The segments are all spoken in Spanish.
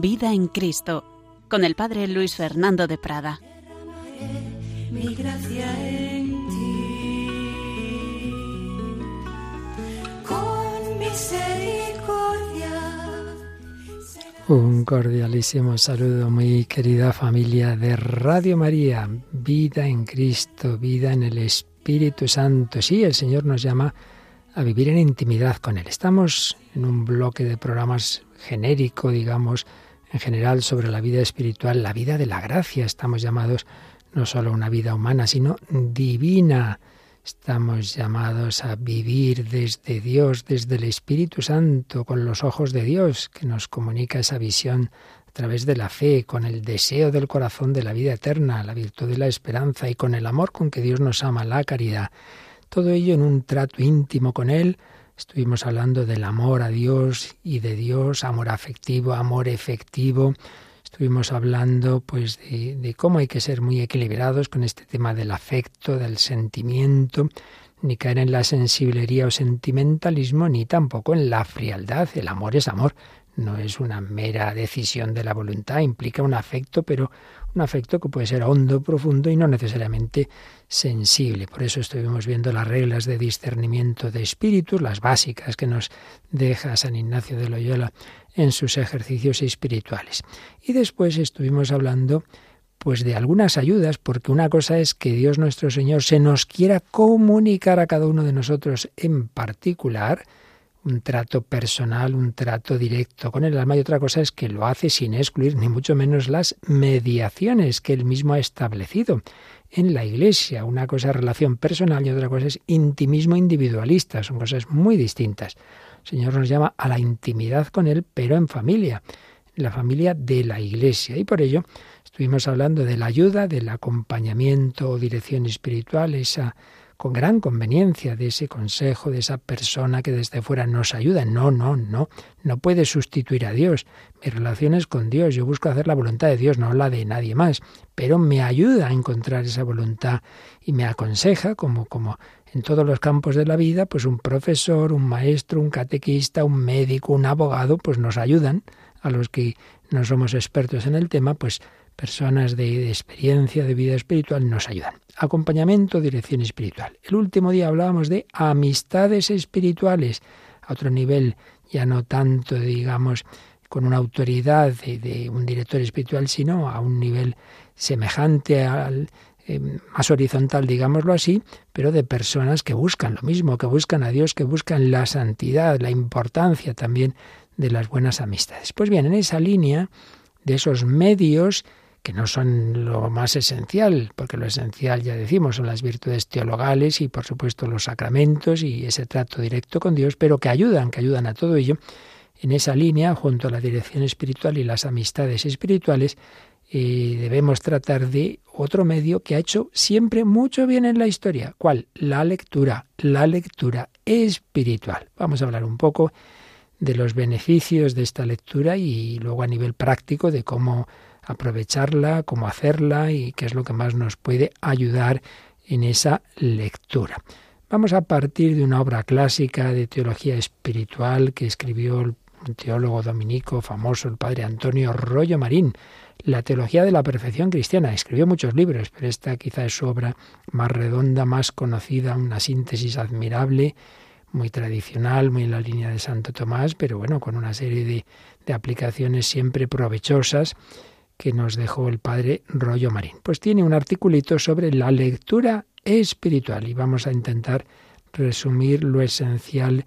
Vida en Cristo, con el Padre Luis Fernando de Prada. Mi gracia en ti. Con misericordia. Un cordialísimo saludo, muy querida familia de Radio María. Vida en Cristo, vida en el Espíritu Santo. Sí, el Señor nos llama a vivir en intimidad con Él. Estamos en un bloque de programas genérico, digamos, en general sobre la vida espiritual, la vida de la gracia. Estamos llamados no solo a una vida humana, sino divina. Estamos llamados a vivir desde Dios, desde el Espíritu Santo, con los ojos de Dios, que nos comunica esa visión a través de la fe, con el deseo del corazón de la vida eterna, la virtud de la esperanza y con el amor con que Dios nos ama, la caridad. Todo ello en un trato íntimo con Él. Estuvimos hablando del amor a Dios y de Dios, amor afectivo, amor efectivo. Estuvimos hablando pues de, de, cómo hay que ser muy equilibrados con este tema del afecto, del sentimiento, ni caer en la sensiblería o sentimentalismo, ni tampoco en la frialdad. El amor es amor, no es una mera decisión de la voluntad, implica un afecto, pero un afecto que puede ser hondo, profundo y no necesariamente sensible. Por eso estuvimos viendo las reglas de discernimiento de espíritus, las básicas que nos deja San Ignacio de Loyola en sus ejercicios espirituales. Y después estuvimos hablando pues de algunas ayudas, porque una cosa es que Dios nuestro Señor se nos quiera comunicar a cada uno de nosotros en particular, un trato personal, un trato directo con el alma, y otra cosa es que lo hace sin excluir ni mucho menos las mediaciones que él mismo ha establecido en la Iglesia. Una cosa es relación personal y otra cosa es intimismo individualista, son cosas muy distintas. El Señor nos llama a la intimidad con Él, pero en familia, en la familia de la Iglesia. Y por ello estuvimos hablando de la ayuda, del acompañamiento o dirección espiritual, esa con gran conveniencia de ese consejo, de esa persona que desde fuera nos ayuda. No, no, no, no puede sustituir a Dios. Mi relación es con Dios, yo busco hacer la voluntad de Dios, no la de nadie más, pero me ayuda a encontrar esa voluntad y me aconseja, como, como en todos los campos de la vida, pues un profesor, un maestro, un catequista, un médico, un abogado, pues nos ayudan a los que no somos expertos en el tema, pues personas de, de, experiencia de vida espiritual nos ayudan. Acompañamiento, dirección espiritual. El último día hablábamos de amistades espirituales, a otro nivel, ya no tanto, digamos, con una autoridad de, un director espiritual, sino a un nivel semejante al eh, más horizontal, digámoslo así, pero de personas que buscan lo mismo, que buscan a Dios, que buscan la santidad, la importancia también de las buenas amistades. Pues bien, en esa línea de esos medios no son lo más esencial, porque lo esencial, ya decimos, son las virtudes teologales y por supuesto los sacramentos y ese trato directo con Dios, pero que ayudan, que ayudan a todo ello. En esa línea, junto a la dirección espiritual y las amistades espirituales, eh, debemos tratar de otro medio que ha hecho siempre mucho bien en la historia. ¿Cuál? La lectura, la lectura espiritual. Vamos a hablar un poco de los beneficios de esta lectura y luego a nivel práctico de cómo aprovecharla, cómo hacerla y qué es lo que más nos puede ayudar en esa lectura. Vamos a partir de una obra clásica de teología espiritual que escribió el teólogo dominico famoso, el padre Antonio Rollo Marín, La teología de la perfección cristiana. Escribió muchos libros, pero esta quizá es su obra más redonda, más conocida, una síntesis admirable, muy tradicional, muy en la línea de Santo Tomás, pero bueno, con una serie de, de aplicaciones siempre provechosas que nos dejó el padre Rollo Marín. Pues tiene un articulito sobre la lectura espiritual y vamos a intentar resumir lo esencial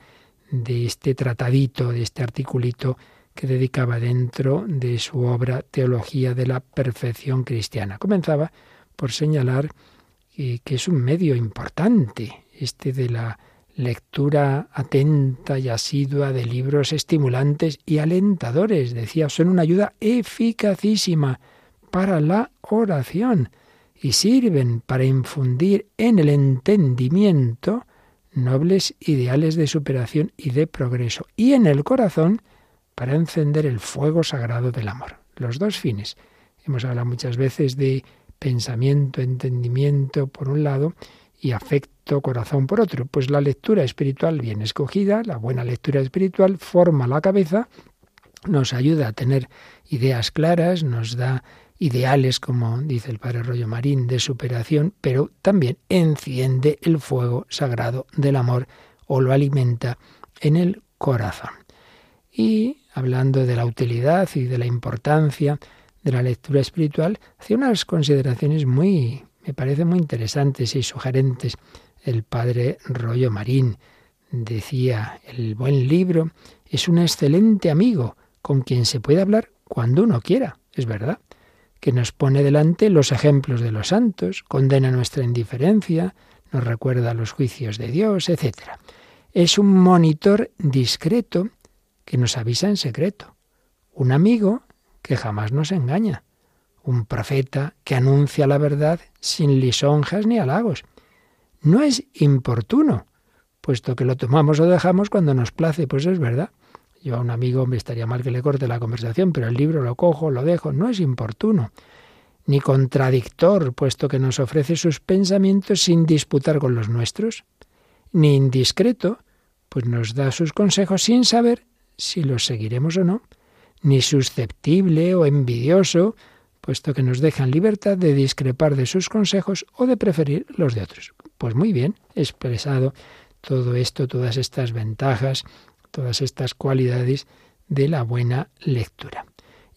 de este tratadito, de este articulito que dedicaba dentro de su obra Teología de la Perfección Cristiana. Comenzaba por señalar que, es un medio importante este de la lectura atenta y asidua de libros estimulantes y alentadores. Decía, son una ayuda eficacísima para la oración y sirven para infundir en el entendimiento nobles ideales de superación y de progreso, y en el corazón para encender el fuego sagrado del amor. Los dos fines. Hemos hablado muchas veces de pensamiento, entendimiento, por un lado, y afecto corazón por otro. Pues la lectura espiritual bien escogida, la buena lectura espiritual, forma la cabeza, nos ayuda a tener ideas claras, nos da ideales, como dice el padre Rollo Marín, de superación, pero también enciende el fuego sagrado del amor o lo alimenta en el corazón. Y hablando de la utilidad y de la importancia de la lectura espiritual, hace unas consideraciones muy, me parece muy interesantes y sugerentes. El padre Rollo Marín decía, el buen libro es un excelente amigo con quien se puede hablar cuando uno quiera, es verdad, que nos pone delante los ejemplos de los santos, condena nuestra indiferencia, nos recuerda los juicios de Dios, etc. Es un monitor discreto que nos avisa en secreto, un amigo que jamás nos engaña, un profeta que anuncia la verdad sin lisonjas ni halagos. No es importuno, puesto que lo tomamos o dejamos cuando nos place, pues es verdad. Yo a un amigo me estaría mal que le corte la conversación, pero el libro lo cojo, lo dejo, no es importuno, ni contradictor, puesto que nos ofrece sus pensamientos sin disputar con los nuestros, ni indiscreto, pues nos da sus consejos sin saber si los seguiremos o no, ni susceptible o envidioso, puesto que nos dejan libertad de discrepar de sus consejos o de preferir los de otros. Pues muy bien, expresado todo esto, todas estas ventajas, todas estas cualidades de la buena lectura.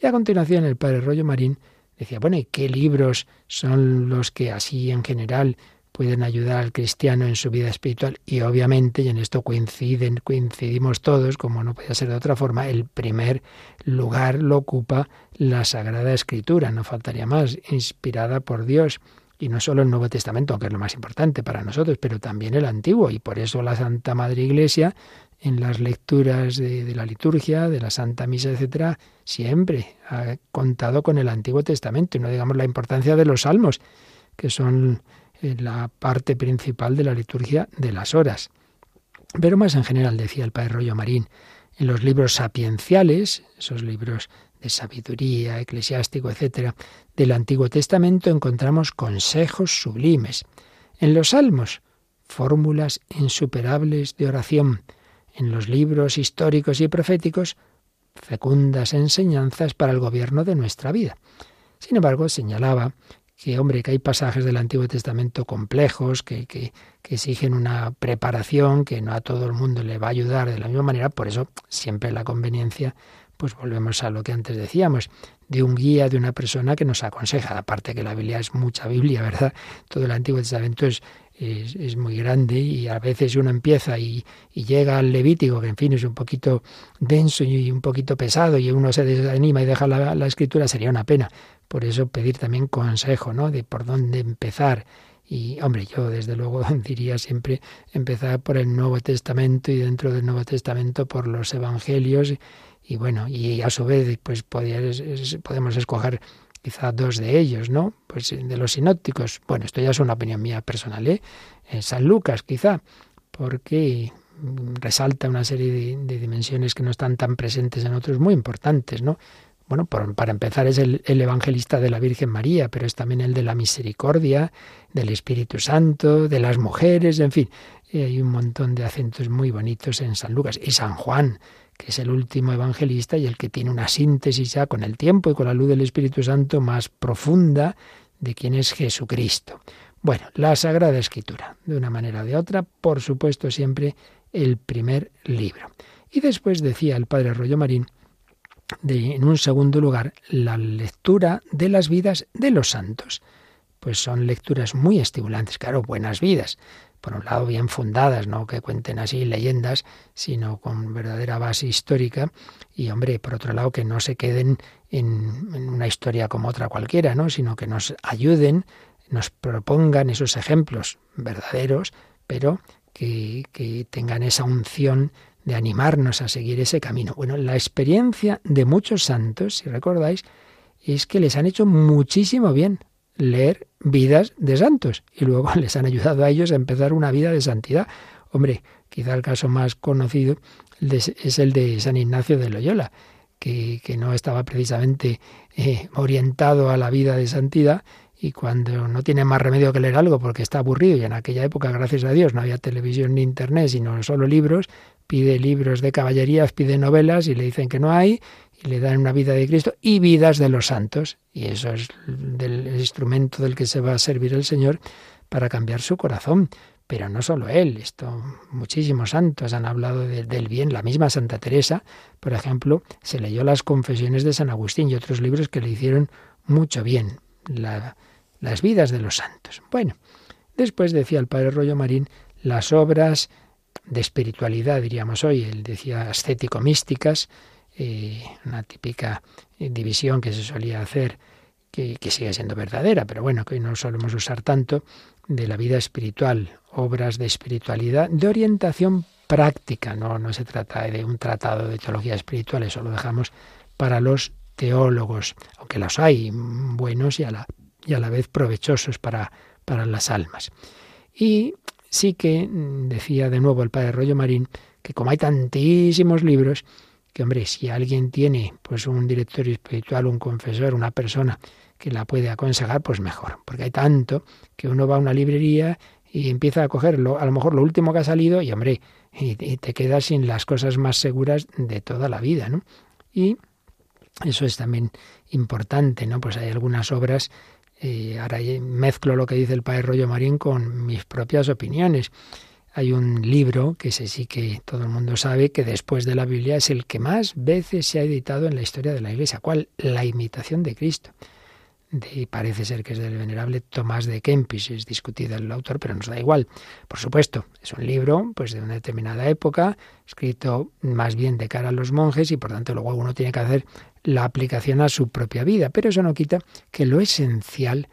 Y a continuación el padre Rollo Marín decía, bueno, ¿y qué libros son los que así en general pueden ayudar al cristiano en su vida espiritual y obviamente, y en esto coinciden, coincidimos todos, como no podía ser de otra forma, el primer lugar lo ocupa la Sagrada Escritura, no faltaría más, inspirada por Dios. Y no solo el Nuevo Testamento, aunque es lo más importante para nosotros, pero también el Antiguo. Y por eso la Santa Madre Iglesia, en las lecturas de, de la liturgia, de la Santa Misa, etcétera, siempre ha contado con el Antiguo Testamento. Y no digamos la importancia de los salmos, que son la parte principal de la liturgia de las horas. Pero más en general, decía el padre Rollo Marín, en los libros sapienciales, esos libros de sabiduría, eclesiástico, etcétera, del Antiguo Testamento encontramos consejos sublimes. En los salmos, fórmulas insuperables de oración. En los libros históricos y proféticos, fecundas enseñanzas para el gobierno de nuestra vida. Sin embargo, señalaba que, hombre, que hay pasajes del Antiguo Testamento complejos, que, que, que, exigen una preparación, que no a todo el mundo le va a ayudar de la misma manera, por eso siempre la conveniencia, pues volvemos a lo que antes decíamos, de un guía, de una persona que nos aconseja, aparte que la Biblia es mucha Biblia, ¿verdad? Todo el Antiguo Testamento es, es, es, muy grande y a veces uno empieza y, llega al Levítico, que en fin es un poquito denso y un poquito pesado y uno se desanima y deja la escritura, sería una pena. Por eso pedir también consejo, ¿no? De por dónde empezar. Y, hombre, yo desde luego diría siempre empezar por el Nuevo Testamento y dentro del Nuevo Testamento por los Evangelios. Y bueno, y a su vez, pues podemos escoger quizá dos de ellos, ¿no? Pues de los sinópticos. Bueno, esto ya es una opinión mía personal, ¿eh? San Lucas, quizá, porque resalta una serie de, de, dimensiones que no están tan presentes en otros muy importantes, ¿no? Bueno, por, para empezar es el, el, evangelista de la Virgen María, pero es también el de la misericordia, del Espíritu Santo, de las mujeres, en fin, hay un montón de acentos muy bonitos en San Lucas. Y San Juan, que es el último evangelista y el que tiene una síntesis ya con el tiempo y con la luz del Espíritu Santo más profunda de quién es Jesucristo. Bueno, la Sagrada Escritura, de una manera o de otra, por supuesto siempre el primer libro. Y después decía el padre Rollo Marín, en un segundo lugar, la lectura de las vidas de los santos. Pues son lecturas muy estimulantes, claro, buenas vidas. Por un lado, bien fundadas, no que cuenten así leyendas, sino con verdadera base histórica. Y, hombre, por otro lado, que no se queden en, en una historia como otra cualquiera, ¿no? Sino que nos ayuden, nos propongan esos ejemplos verdaderos, pero que, que tengan esa unción de animarnos a seguir ese camino. Bueno, la experiencia de muchos santos, si recordáis, es que les han hecho muchísimo bien leer vidas de santos y luego les han ayudado a ellos a empezar una vida de santidad. Hombre, quizá el caso más conocido es el de San Ignacio de Loyola, que, que no estaba precisamente eh, orientado a la vida de santidad y cuando no tiene más remedio que leer algo porque está aburrido y en aquella época, gracias a Dios, no había televisión ni internet, sino solo libros, pide libros de caballerías, pide novelas y le dicen que no hay y le dan una vida de Cristo y vidas de los santos. Y eso es del, el instrumento del que se va a servir el Señor para cambiar su corazón. Pero no solo él, esto, muchísimos santos han hablado del bien. La misma Santa Teresa, por ejemplo, se leyó las confesiones de San Agustín y otros libros que le hicieron mucho bien. las vidas de los santos. Bueno, después decía el padre Rollo Marín las obras de espiritualidad, diríamos hoy, él decía ascético-místicas, eh, una típica eh, división que se solía hacer, que, que, sigue siendo verdadera, pero bueno, que hoy no solemos usar tanto, de la vida espiritual, obras de espiritualidad, de orientación práctica, no, no se trata de un tratado de teología espiritual, eso lo dejamos para los teólogos, aunque los hay buenos y a la, y a la vez provechosos para, para las almas. Y sí que mm, decía de nuevo el padre Rollo Marín que como hay tantísimos libros, que hombre, si alguien tiene pues un director espiritual, un confesor, una persona que la puede aconsejar, pues mejor, porque hay tanto que uno va a una librería y empieza a cogerlo, a lo mejor lo último que ha salido y hombre, y, te quedas sin las cosas más seguras de toda la vida, ¿no? Y eso es también importante, ¿no? Pues hay algunas obras eh, ahora mezclo lo que dice el padre Rollo Marín con mis propias opiniones. Hay un libro que sé sí que todo el mundo sabe que después de la Biblia es el que más veces se ha editado en la historia de la Iglesia. ¿Cuál? La imitación de Cristo. De, parece ser que es del venerable Tomás de Kempis, es discutido el autor, pero nos da igual. Por supuesto, es un libro pues de una determinada época, escrito más bien de cara a los monjes y por tanto luego uno tiene que hacer la aplicación a su propia vida, pero eso no quita que lo esencial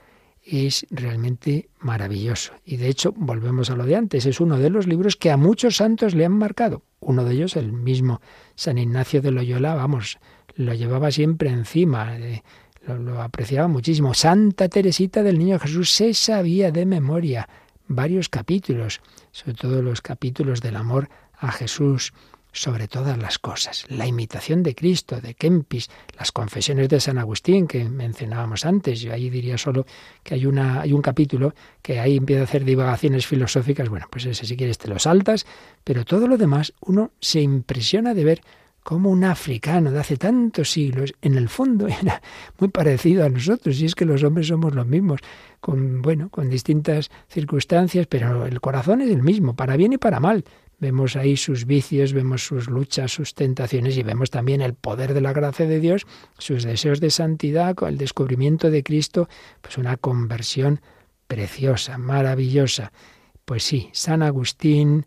es realmente maravilloso. Y de hecho, volvemos a lo de antes, es uno de los libros que a muchos santos le han marcado. Uno de ellos, el mismo San Ignacio de Loyola, vamos, lo llevaba siempre encima, eh, lo, lo apreciaba muchísimo. Santa Teresita del Niño Jesús se sabía de memoria varios capítulos, sobre todo los capítulos del amor a Jesús sobre todas las cosas. La imitación de Cristo, de Kempis, las confesiones de San Agustín que mencionábamos antes. Yo ahí diría solo que hay, una, hay un capítulo que ahí empieza a hacer divagaciones filosóficas. Bueno, pues ese si quieres te lo saltas, pero todo lo demás uno se impresiona de ver cómo un africano de hace tantos siglos, en el fondo era muy parecido a nosotros, y es que los hombres somos los mismos, con bueno, con distintas circunstancias, pero el corazón es el mismo, para bien y para mal. Vemos ahí sus vicios, vemos sus luchas, sus tentaciones y vemos también el poder de la gracia de Dios, sus deseos de santidad, el descubrimiento de Cristo, pues una conversión preciosa, maravillosa. Pues sí, San Agustín,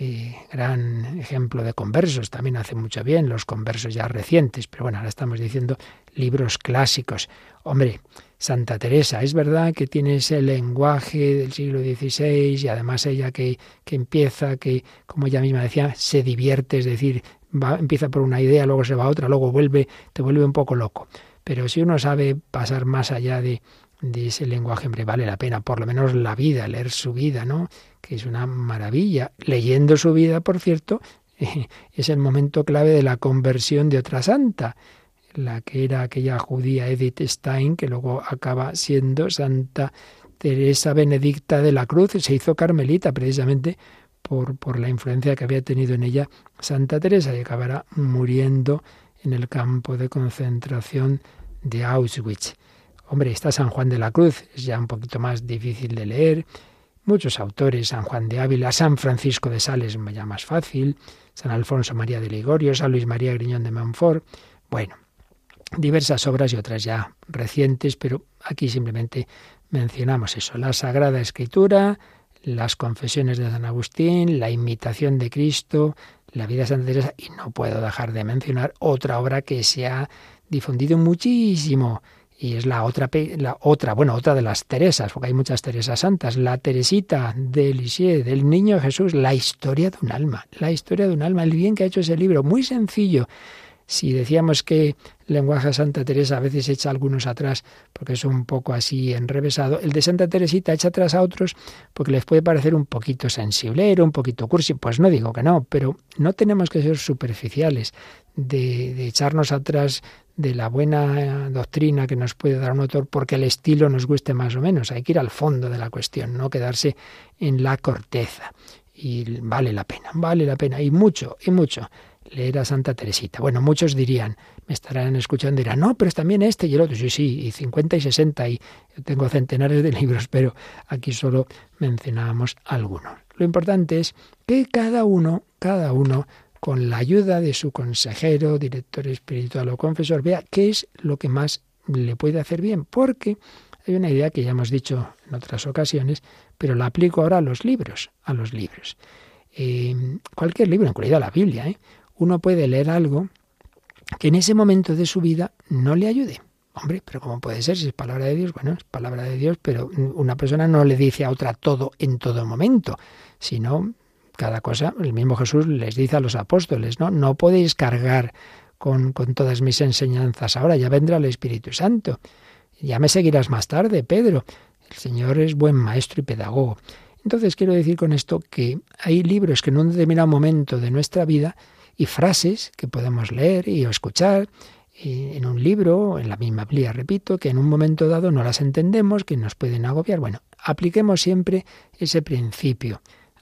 eh, gran ejemplo de conversos, también hace mucho bien los conversos ya recientes, pero bueno, ahora estamos diciendo libros clásicos. Hombre, Santa Teresa. Es verdad que tiene ese lenguaje del siglo XVI y además ella que, que empieza, que como ella misma decía, se divierte, es decir, va, empieza por una idea, luego se va a otra, luego vuelve, te vuelve un poco loco. Pero si uno sabe pasar más allá de, de ese lenguaje, hombre, vale la pena, por lo menos la vida, leer su vida, ¿no? Que es una maravilla. Leyendo su vida, por cierto, es el momento clave de la conversión de otra santa la que era aquella judía Edith Stein, que luego acaba siendo Santa Teresa Benedicta de la Cruz, se hizo carmelita precisamente por, por la influencia que había tenido en ella Santa Teresa y acabará muriendo en el campo de concentración de Auschwitz. Hombre, está San Juan de la Cruz, es ya un poquito más difícil de leer. Muchos autores, San Juan de Ávila, San Francisco de Sales, ya más fácil, San Alfonso María de Ligorio, San Luis María Griñón de Montfort. Bueno, diversas obras y otras ya recientes, pero aquí simplemente mencionamos eso, la Sagrada Escritura, las confesiones de San Agustín, la imitación de Cristo, la vida de Santa Teresa, y no puedo dejar de mencionar otra obra que se ha difundido muchísimo, y es la otra, la otra, bueno, otra de las Teresas, porque hay muchas Teresas santas, la Teresita de Lisieux, del Niño Jesús, la historia de un alma, la historia de un alma, el bien que ha hecho ese libro, muy sencillo, Si decíamos que lenguaje de Santa Teresa a veces echa algunos atrás porque es un poco así enrevesado, el de Santa Teresita echa atrás a otros porque les puede parecer un poquito sensiblero, un poquito cursi. Pues no digo que no, pero no tenemos que ser superficiales de echarnos atrás de la buena doctrina que nos puede dar un autor porque el estilo nos guste más o menos. Hay que ir al fondo de la cuestión, no quedarse en la corteza. Y vale la pena, vale la pena, y mucho, y mucho leer a Santa Teresita. Bueno, muchos dirían, me estarán escuchando, dirán, no, pero es también este y el otro. Sí, sí, y 50 y 60, y yo tengo centenares de libros, pero aquí solo mencionábamos algunos. Lo importante es que cada uno, cada uno, con la ayuda de su consejero, director espiritual o confesor, vea qué es lo que más le puede hacer bien, porque hay una idea que ya hemos dicho en otras ocasiones, pero la aplico ahora a los libros, a los libros. Eh, cualquier libro, incluida la Biblia, ¿eh? Uno puede leer algo que en ese momento de su vida no le ayude. Hombre, pero ¿cómo puede ser? Si es palabra de Dios, bueno, es palabra de Dios, pero una persona no le dice a otra todo en todo momento, sino cada cosa, el mismo Jesús les dice a los apóstoles, ¿no? No podéis cargar con, con todas mis enseñanzas ahora, ya vendrá el Espíritu Santo. Ya me seguirás más tarde, Pedro. El Señor es buen maestro y pedagogo. Entonces quiero decir con esto que hay libros que en un determinado momento de nuestra vida y frases que podemos leer y escuchar en un libro, en la misma Biblia, repito, que en un momento dado no las entendemos, que nos pueden agobiar. Bueno, apliquemos siempre ese principio,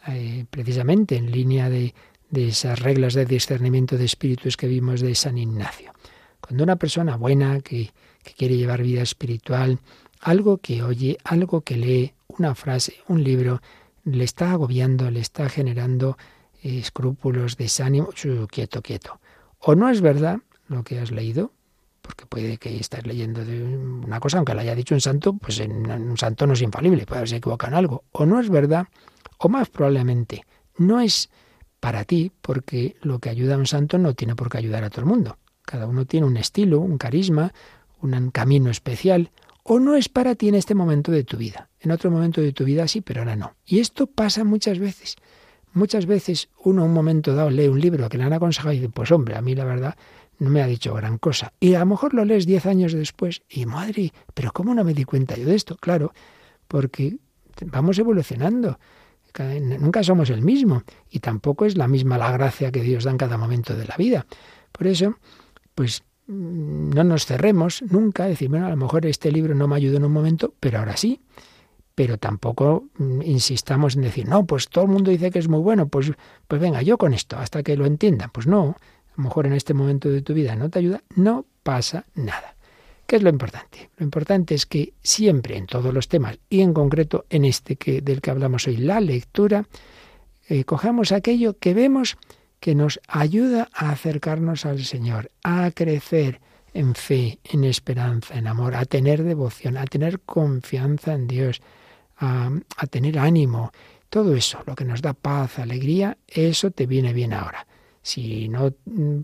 eh, precisamente en línea de, de esas reglas de discernimiento de espíritus que vimos de San Ignacio. Cuando una persona buena que, que quiere llevar vida espiritual, algo que oye, algo que lee, una frase, un libro, le está agobiando, le está generando escrúpulos, desánimo, quieto, quieto. O no es verdad lo que has leído, porque puede que estés leyendo de una cosa, aunque la haya dicho un santo, pues en un santo no es infalible, puede haberse equivocado en algo. O no es verdad, o más probablemente, no es para ti, porque lo que ayuda a un santo no tiene por qué ayudar a todo el mundo. Cada uno tiene un estilo, un carisma, un camino especial, o no es para ti en este momento de tu vida. En otro momento de tu vida sí, pero ahora no. Y esto pasa muchas veces. Muchas veces uno en un momento dado lee un libro que le han aconsejado y dice, pues hombre, a mí la verdad no me ha dicho gran cosa. Y a lo mejor lo lees diez años después y madre, pero ¿cómo no me di cuenta yo de esto? Claro, porque vamos evolucionando. Nunca somos el mismo y tampoco es la misma la gracia que Dios da en cada momento de la vida. Por eso, pues mm, no nos cerremos nunca, decir, bueno, a lo mejor este libro no me ayudó en un momento, pero ahora sí pero tampoco mm, insistamos en decir, no, pues todo el mundo dice que es muy bueno, pues, pues venga, yo con esto, hasta que lo entiendan. Pues no, a lo mejor en este momento de tu vida no te ayuda, no pasa nada. ¿Qué es lo importante? Lo importante es que siempre en todos los temas, y en concreto en este que, del que hablamos hoy, la lectura, eh, cojamos aquello que vemos que nos ayuda a acercarnos al Señor, a crecer en fe, en esperanza, en amor, a tener devoción, a tener confianza en Dios, a, tener ánimo. Todo eso, lo que nos da paz, alegría, eso te viene bien ahora. Si no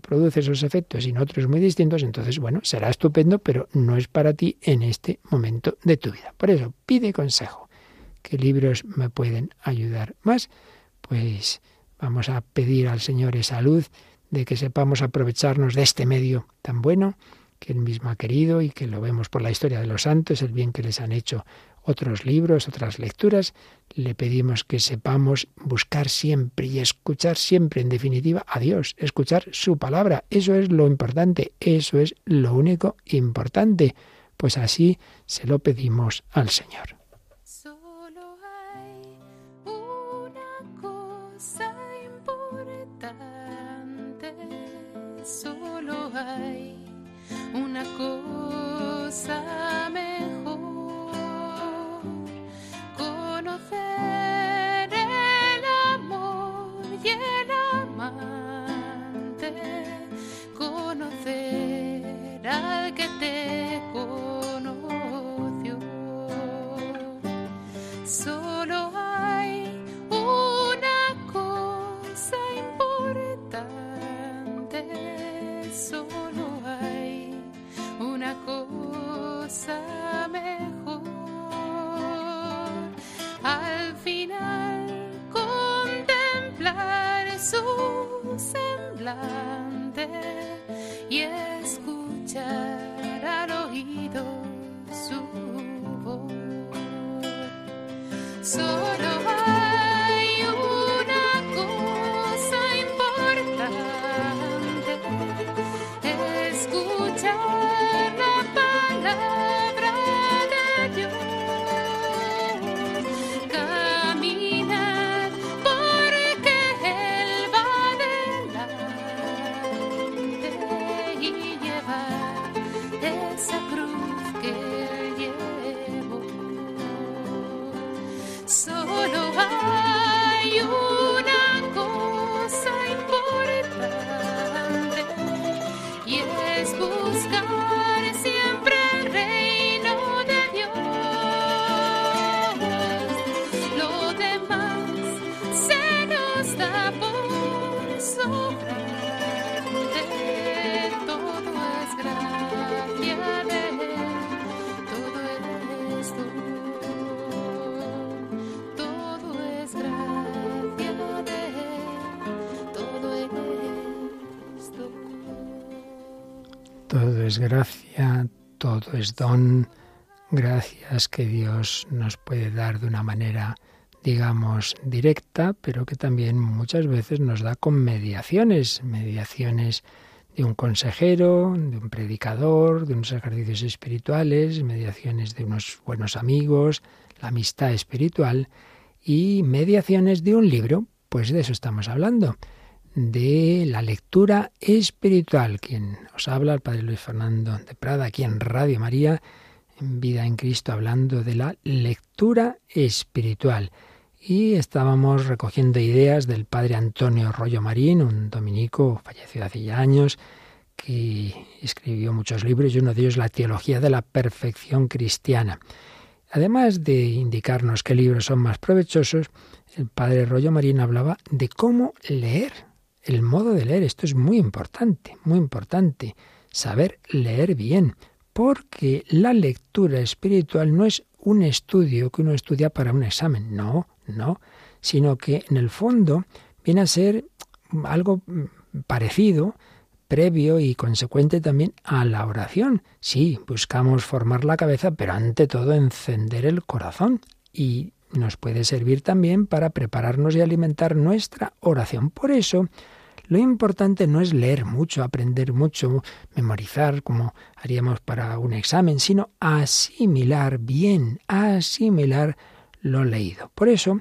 produce esos efectos y en otros muy distintos, entonces, bueno, será estupendo, pero no es para ti en este momento de tu vida. Por eso, pide consejo. ¿Qué libros me pueden ayudar más? Pues vamos a pedir al Señor esa luz de que sepamos aprovecharnos de este medio tan bueno que Él mismo ha querido y que lo vemos por la historia de los santos, el bien que les han hecho otros libros, otras lecturas, le pedimos que sepamos buscar siempre y escuchar siempre, en definitiva, a Dios, escuchar su palabra. Eso es lo importante, eso es lo único importante. Pues así se lo pedimos al Señor. Solo hay una cosa importante, solo hay una cosa conocer el amor y el amante, conocer al que te conoce. Es gracia, todo es don, gracias que Dios nos puede dar de una manera, digamos, directa, pero que también muchas veces nos da con mediaciones, mediaciones de un consejero, de un predicador, de unos ejercicios espirituales, mediaciones de unos buenos amigos, la amistad espiritual y mediaciones de un libro, pues de eso estamos hablando de la lectura espiritual. Quien os habla, el Padre Luis Fernando de Prada, aquí en Radio María, en Vida en Cristo, hablando de la lectura espiritual. Y estábamos recogiendo ideas del Padre Antonio Rollo Marín, un dominico fallecido hace ya años, que escribió muchos libros y uno de ellos La Teología de la Perfección Cristiana. Además de indicarnos qué libros son más provechosos, el padre Rollo Marín hablaba de cómo leer, el modo de leer. Esto es muy importante, muy importante, saber leer bien, porque la lectura espiritual no es un estudio que uno estudia para un examen, no, no, sino que en el fondo viene a ser algo parecido, previo y consecuente también a la oración. Sí, buscamos formar la cabeza, pero ante todo encender el corazón y nos puede servir también para prepararnos y alimentar nuestra oración. Por eso, lo importante no es leer mucho, aprender mucho, memorizar como haríamos para un examen, sino asimilar bien, asimilar lo leído. Por eso,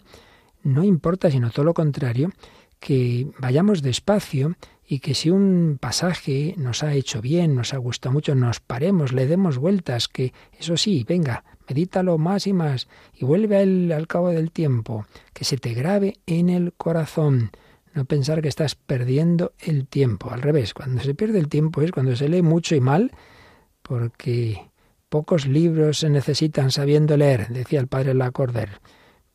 no importa, sino todo lo contrario, que vayamos despacio y que si un pasaje nos ha hecho bien, nos ha gustado mucho, nos paremos, le demos vueltas, que eso sí, venga, medítalo más y más y vuelve a él al cabo del tiempo, que se te grabe en el corazón. No pensar que estás perdiendo el tiempo. Al revés, cuando se pierde el tiempo es cuando se lee mucho y mal, porque pocos libros se necesitan sabiendo leer, decía el padre Lacordaire,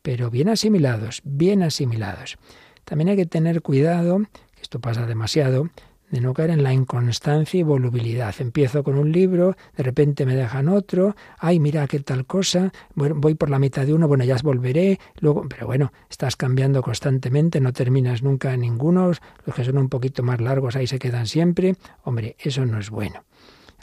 pero bien asimilados, bien asimilados. También hay que tener cuidado, esto pasa demasiado, de no caer en la inconstancia y volubilidad. Empiezo con un libro, de repente me dejan otro, ay, mira qué tal cosa, voy por la mitad de uno, bueno, ya volveré, luego, pero bueno, estás cambiando constantemente, no terminas nunca ninguno, los que son un poquito más largos ahí se quedan siempre, hombre, eso no es bueno.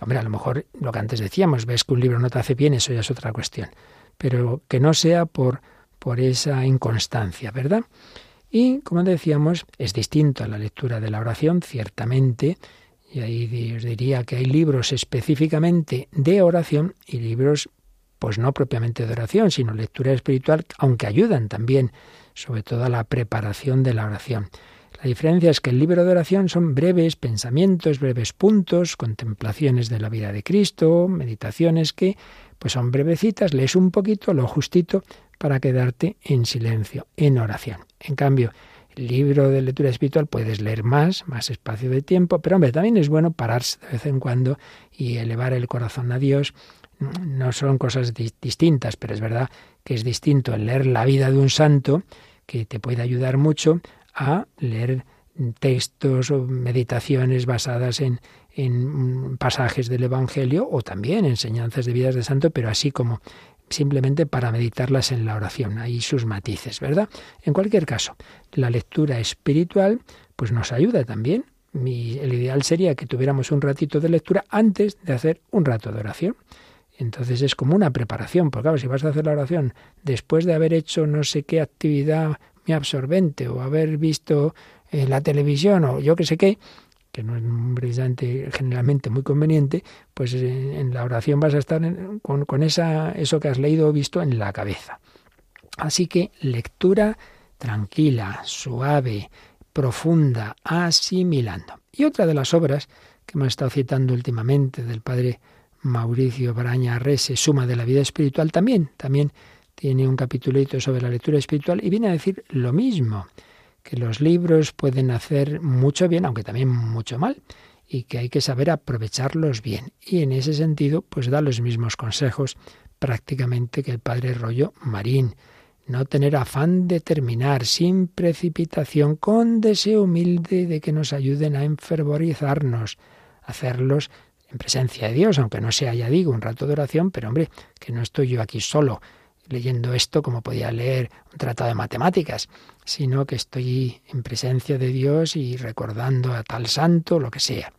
Hombre, a lo mejor lo que antes decíamos, ves que un libro no te hace bien, eso ya es otra cuestión, pero que no sea por, por esa inconstancia, ¿verdad? Y, como decíamos, es distinto a la lectura de la oración, ciertamente, y ahí os diría que hay libros específicamente de oración y libros, pues no propiamente de oración, sino lectura espiritual, aunque ayudan también, sobre todo a la preparación de la oración. La diferencia es que el libro de oración son breves pensamientos, breves puntos, contemplaciones de la vida de Cristo, meditaciones que pues son brevecitas, lees un poquito, lo justito para quedarte en silencio, en oración. En cambio, el libro de lectura espiritual puedes leer más, más espacio de tiempo, pero hombre, también es bueno pararse de vez en cuando y elevar el corazón a Dios. No son cosas distintas, pero es verdad que es distinto el leer la vida de un santo, que te puede ayudar mucho, a leer textos o meditaciones basadas en, en pasajes del Evangelio o también enseñanzas de vidas de santo, pero así como simplemente para meditarlas en la oración. Hay sus matices, ¿verdad? En cualquier caso, la lectura espiritual pues nos ayuda también el ideal sería que tuviéramos un ratito de lectura antes de hacer un rato de oración. Entonces es como una preparación, porque claro, si vas a hacer la oración después de haber hecho no sé qué actividad muy absorbente o haber visto en la televisión o yo que sé qué, que no es precisamente generalmente muy conveniente, pues en la oración vas a estar con, con esa, eso que has leído o visto en la cabeza. Así que lectura tranquila, suave, profunda, asimilando. Y otra de las obras que hemos estado citando últimamente del padre Mauricio Braña Rese, Suma de la Vida Espiritual, también, también tiene un capitulito sobre la lectura espiritual y viene a decir lo mismo, que los libros pueden hacer mucho bien, aunque también mucho mal, y que hay que saber aprovecharlos bien. Y en ese sentido, pues da los mismos consejos prácticamente que el padre Rollo Marín no tener afán de terminar sin precipitación, con deseo humilde de que nos ayuden a enfervorizarnos, hacerlos en presencia de Dios, aunque no sea, ya digo, un rato de oración, pero hombre, que no estoy yo aquí solo leyendo esto como podía leer un tratado de matemáticas, sino que estoy en presencia de Dios y recordando a tal santo, lo que sea.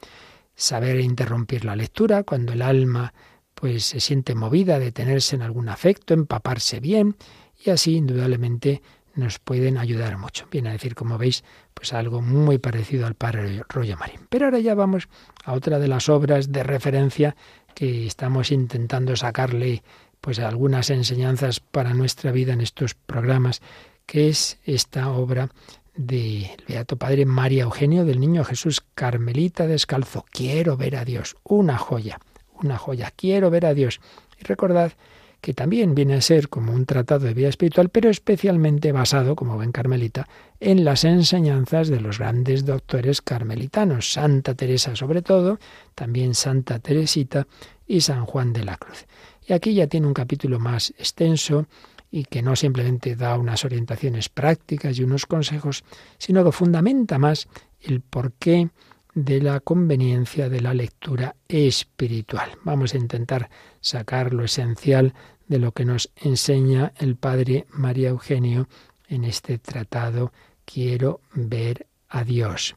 Saber interrumpir la lectura cuando el alma pues se siente movida, detenerse en algún afecto, empaparse bien, y así indudablemente nos pueden ayudar mucho. Viene a decir, como veis, pues algo muy parecido al Padre Rollo Marín. Pero ahora ya vamos a otra de las obras de referencia que estamos intentando sacarle pues algunas enseñanzas para nuestra vida en estos programas, que es esta obra del Beato Padre María Eugenio del Niño Jesús Carmelita Descalzo. Quiero ver a Dios, una joya, una joya, quiero ver a Dios. Y recordad que también viene a ser como un tratado de vida espiritual, pero especialmente basado, como ven Carmelita, en las enseñanzas de los grandes doctores carmelitanos, Santa Teresa sobre todo, también Santa Teresita y San Juan de la Cruz. Y aquí ya tiene un capítulo más extenso y que no simplemente da unas orientaciones prácticas y unos consejos, sino que fundamenta más el porqué de la conveniencia de la lectura espiritual. Vamos a intentar sacar lo esencial de lo que nos enseña el padre María Eugenio en este tratado Quiero ver a Dios.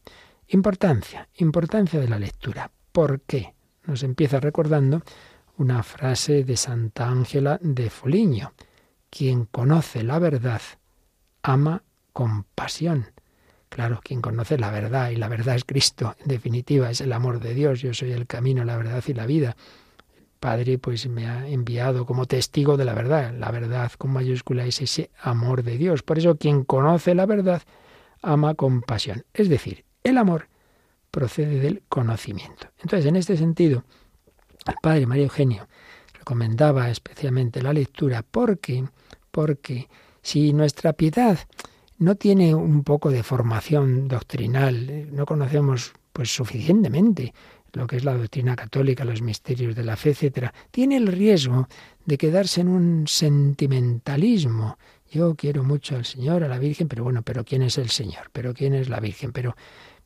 Importancia, importancia de la lectura. ¿Por qué? Nos empieza recordando una frase de Santa Ángela de Foligno. Quien conoce la verdad ama con pasión. Claro, quien conoce la verdad, y la verdad es Cristo, en definitiva, es el amor de Dios, yo soy el camino, la verdad y la vida. El Padre pues me ha enviado como testigo de la verdad. La verdad con mayúscula es ese amor de Dios. Por eso quien conoce la verdad ama con pasión. Es decir, el amor procede del conocimiento. Entonces, en este sentido, el Padre María Eugenio recomendaba especialmente la lectura porque, porque si nuestra piedad no tiene un poco de formación doctrinal, eh, no conocemos pues suficientemente lo que es la doctrina católica, los misterios de la fe, etcétera, tiene el riesgo de quedarse en un sentimentalismo. Yo quiero mucho al Señor, a la Virgen, pero bueno, pero ¿quién es el Señor? ¿Pero quién es la Virgen? Pero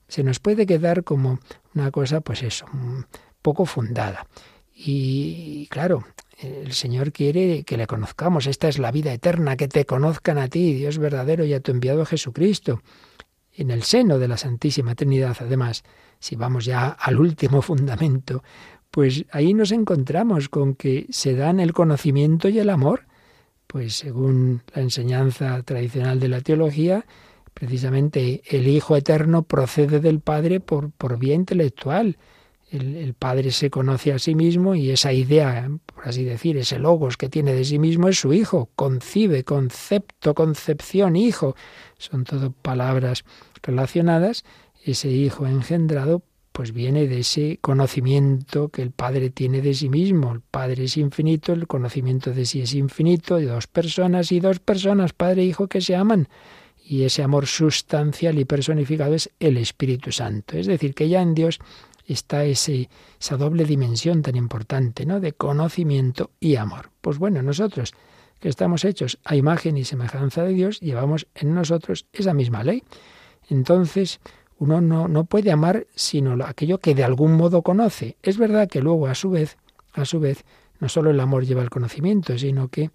se nos puede quedar como una cosa, pues eso, poco fundada. Y claro, el Señor quiere que le conozcamos. Esta es la vida eterna, que te conozcan a ti, Dios verdadero, y a tu enviado Jesucristo. En el seno de la Santísima Trinidad, además, si vamos ya al último fundamento, pues ahí nos encontramos con que se dan el conocimiento y el amor. Pues según la enseñanza tradicional de la teología, precisamente el Hijo Eterno procede del Padre por, por vía intelectual el, Padre se conoce a sí mismo y esa idea, por así decir, ese logos que tiene de sí mismo es su Hijo. Concibe, concepto, concepción, Hijo. Son todo palabras relacionadas. Ese Hijo engendrado pues viene de ese conocimiento que el Padre tiene de sí mismo. El Padre es infinito, el conocimiento de sí es infinito, de dos personas y dos personas, Padre e Hijo, que se aman. Y ese amor sustancial y personificado es el Espíritu Santo. Es decir, que ya en Dios está ese, esa doble dimensión tan importante, ¿no? De conocimiento y amor. Pues bueno, nosotros que estamos hechos a imagen y semejanza de Dios, llevamos en nosotros esa misma ley. Entonces, uno no, no puede amar sino aquello que de algún modo conoce. Es verdad que luego, a su vez, a su vez, no solo el amor lleva al conocimiento, sino que,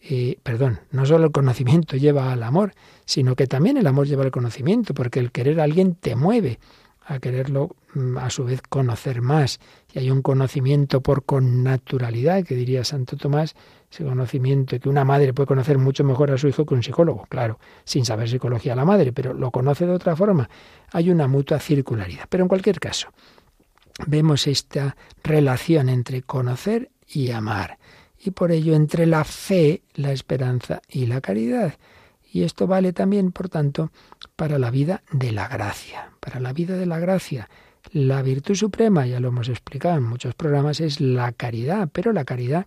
eh, perdón, no solo el conocimiento lleva al amor, sino que también el amor lleva al conocimiento, porque el querer a alguien te mueve a quererlo mm, a su vez conocer más. Y hay un conocimiento por connaturalidad, que diría Santo Tomás, ese conocimiento que una madre puede conocer mucho mejor a su hijo que un psicólogo, claro, sin saber psicología la madre, pero lo conoce de otra forma. Hay una mutua circularidad. Pero en cualquier caso, vemos esta relación entre conocer y amar. Y por ello entre la fe, la esperanza y la caridad. Y esto vale también, por tanto, para la vida de la gracia. Para la vida de la gracia. La virtud suprema, ya lo hemos explicado en muchos programas, es la caridad, pero la caridad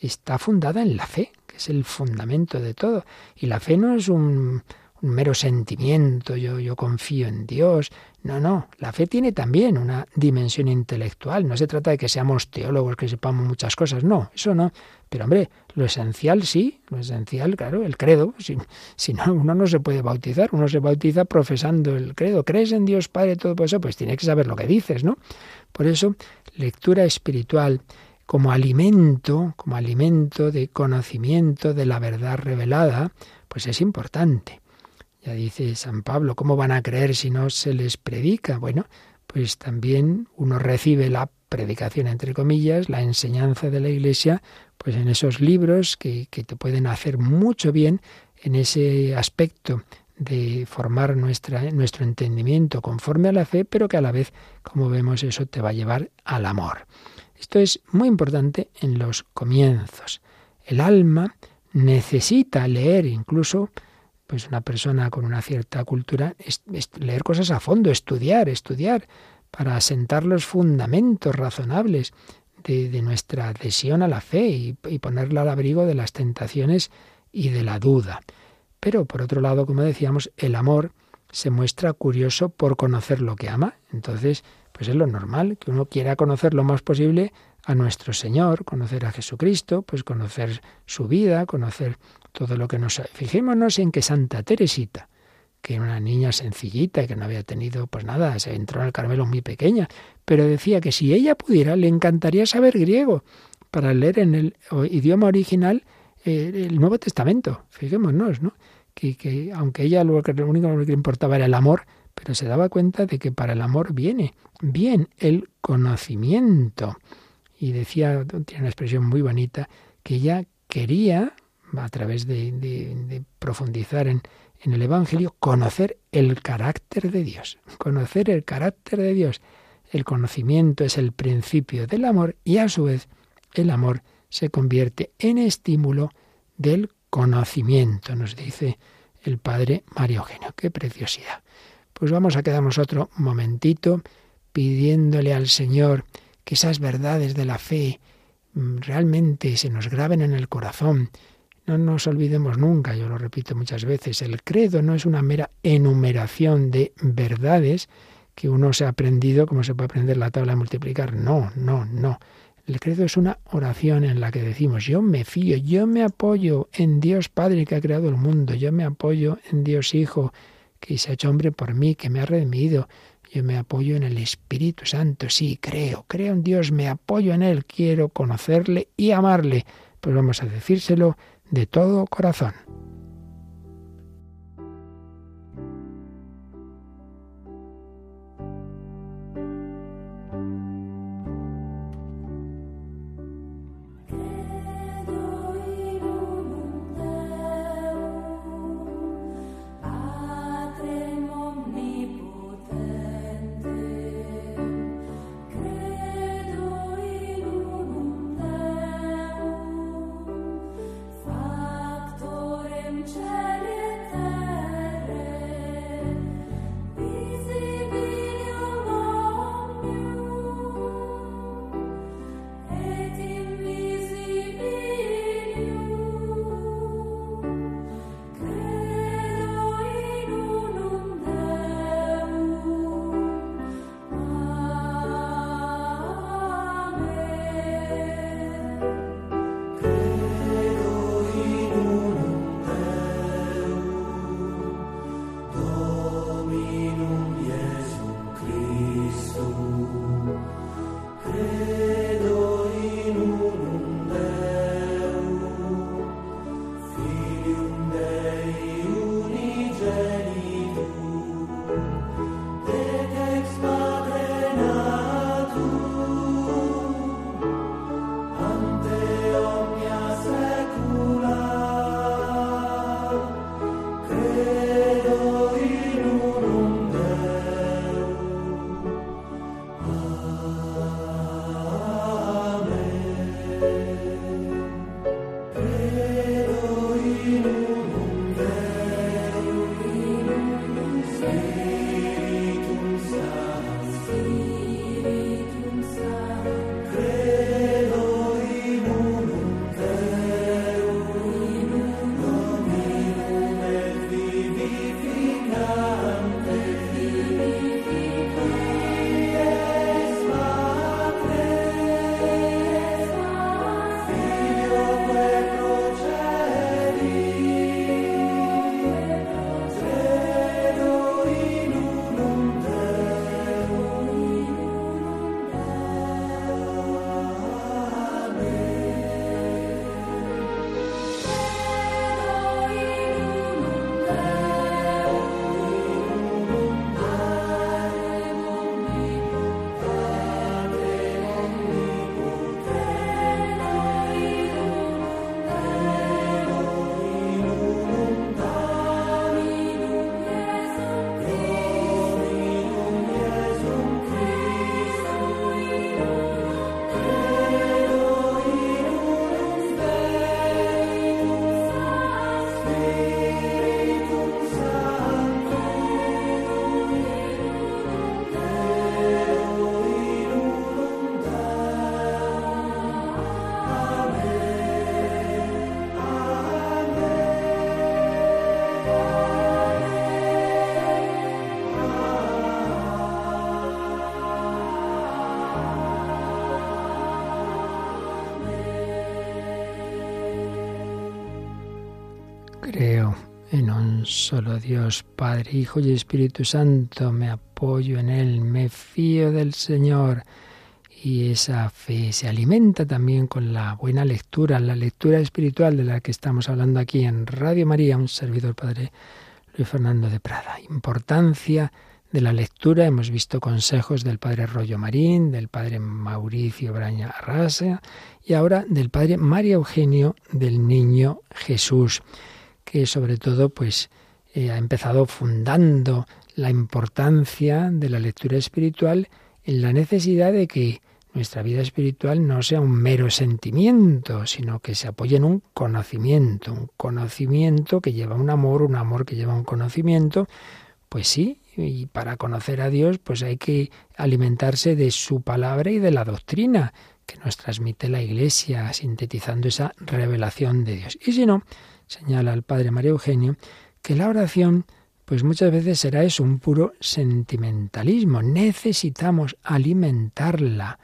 está fundada en la fe, que es el fundamento de todo. Y la fe no es un, mero sentimiento, yo, yo confío en Dios. No, no, la fe tiene también una dimensión intelectual. No se trata de que seamos teólogos, que sepamos muchas cosas, no, eso no. Pero hombre, lo esencial sí, lo esencial, claro, el credo. Si, si no, uno no se puede bautizar, uno se bautiza profesando el credo. ¿Crees en Dios Padre todo eso? Pues tiene que saber lo que dices, ¿no? Por eso, lectura espiritual como alimento, como alimento de conocimiento de la verdad revelada, pues es importante. Ya dice San Pablo, ¿cómo van a creer si no se les predica? Bueno, pues también uno recibe la predicación, entre comillas, la enseñanza de la Iglesia, pues en esos libros que, que te pueden hacer mucho bien en ese aspecto de formar nuestra, nuestro entendimiento conforme a la fe, pero que a la vez, como vemos, eso te va a llevar al amor. Esto es muy importante en los comienzos. El alma necesita leer incluso pues una persona con una cierta cultura, es, leer cosas a fondo, estudiar, estudiar, para asentar los fundamentos razonables de, nuestra adhesión a la fe y, y, ponerla al abrigo de las tentaciones y de la duda. Pero, por otro lado, como decíamos, el amor se muestra curioso por conocer lo que ama. Entonces, pues es lo normal, que uno quiera conocer lo más posible a nuestro Señor, conocer a Jesucristo, pues conocer su vida, conocer todo lo que nos... Fijémonos en que Santa Teresita, que era una niña sencillita que no había tenido, pues nada, se entró en el Carmelo muy pequeña, pero decía que si ella pudiera, le encantaría saber griego para leer en el idioma original eh, el Nuevo Testamento. Fijémonos, ¿no? Que, que aunque ella lo, que, lo único que le importaba era el amor, pero se daba cuenta de que para el amor viene bien el conocimiento. Y decía, tiene una expresión muy bonita, que ella quería a través de, profundizar en, en el Evangelio, conocer el carácter de Dios. Conocer el carácter de Dios. El conocimiento es el principio del amor y a su vez el amor se convierte en estímulo del conocimiento, nos dice el padre Mario Eugenio. Qué preciosidad. Pues vamos a quedarnos otro momentito pidiéndole al Señor que esas verdades de la fe mm, realmente se nos graben en el corazón, no nos olvidemos nunca, yo lo repito muchas veces, el credo no es una mera enumeración de verdades que uno se ha aprendido como se puede aprender la tabla de multiplicar. No, no, no. El credo es una oración en la que decimos, yo me fío, yo me apoyo en Dios Padre que ha creado el mundo, yo me apoyo en Dios Hijo que se ha hecho hombre por mí, que me ha redimido, yo me apoyo en el Espíritu Santo, sí, creo, creo en Dios, me apoyo en Él, quiero conocerle y amarle. Pues vamos a decírselo de todo corazón. Un solo Dios, Padre, Hijo y Espíritu Santo. Me apoyo en Él, me fío del Señor. Y esa fe se alimenta también con la buena lectura, la lectura espiritual de la que estamos hablando aquí en Radio María, un servidor Padre Luis Fernando de Prada. Importancia de la lectura, hemos visto consejos del Padre Rollo Marín, del Padre Mauricio Braña Arrasa y ahora del Padre María Eugenio del Niño Jesús sobre todo pues eh, ha empezado fundando la importancia de la lectura espiritual en la necesidad de que nuestra vida espiritual no sea un mero sentimiento, sino que se apoye en un conocimiento, un conocimiento que lleva un amor, un amor que lleva un conocimiento, pues sí, y para conocer a Dios pues hay que alimentarse de su palabra y de la doctrina que nos transmite la Iglesia, sintetizando esa revelación de Dios. Y si no, señala el padre María Eugenio, que la oración pues muchas veces será eso, un puro sentimentalismo. Necesitamos alimentarla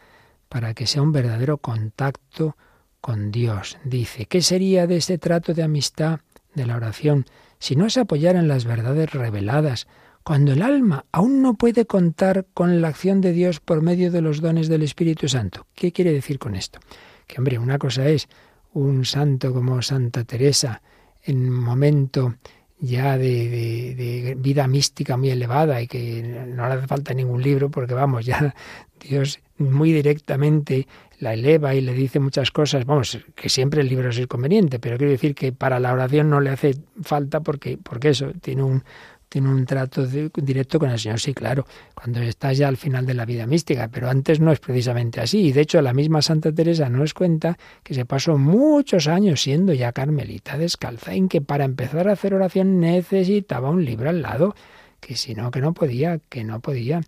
para que sea un verdadero contacto con Dios. Dice, ¿qué sería de ese trato de amistad de la oración si no se apoyara en las verdades reveladas, cuando el alma aún no puede contar con la acción de Dios por medio de los dones del Espíritu Santo? ¿Qué quiere decir con esto? Que, hombre, una cosa es un santo como Santa Teresa, en momento ya de, vida mística muy elevada y que no le hace falta ningún libro porque vamos, ya Dios muy directamente la eleva y le dice muchas cosas, vamos, que siempre el libro es conveniente, pero quiero decir que para la oración no le hace falta porque, porque eso tiene un, tiene un trato directo con el Señor, sí, claro, cuando estás ya al final de la vida mística, pero antes no es precisamente así. Y de hecho, la misma Santa Teresa nos cuenta que se pasó muchos años siendo ya carmelita descalza, en que para empezar a hacer oración necesitaba un libro al lado, que si no, que no podía, que no podía.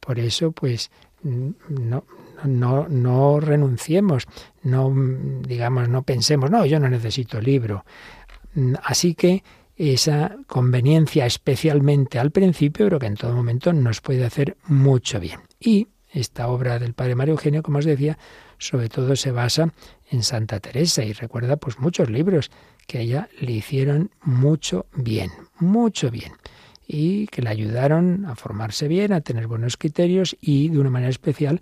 Por eso, pues, no, no, no renunciemos, no, digamos, no pensemos, no, yo no necesito libro. Así que esa conveniencia especialmente al principio, pero que en todo momento nos puede hacer mucho bien. Y esta obra del padre Mario Eugenio, como os decía, sobre todo se basa en Santa Teresa y recuerda pues muchos libros que a ella le hicieron mucho bien, mucho bien y que le ayudaron a formarse bien, a tener buenos criterios y de una manera especial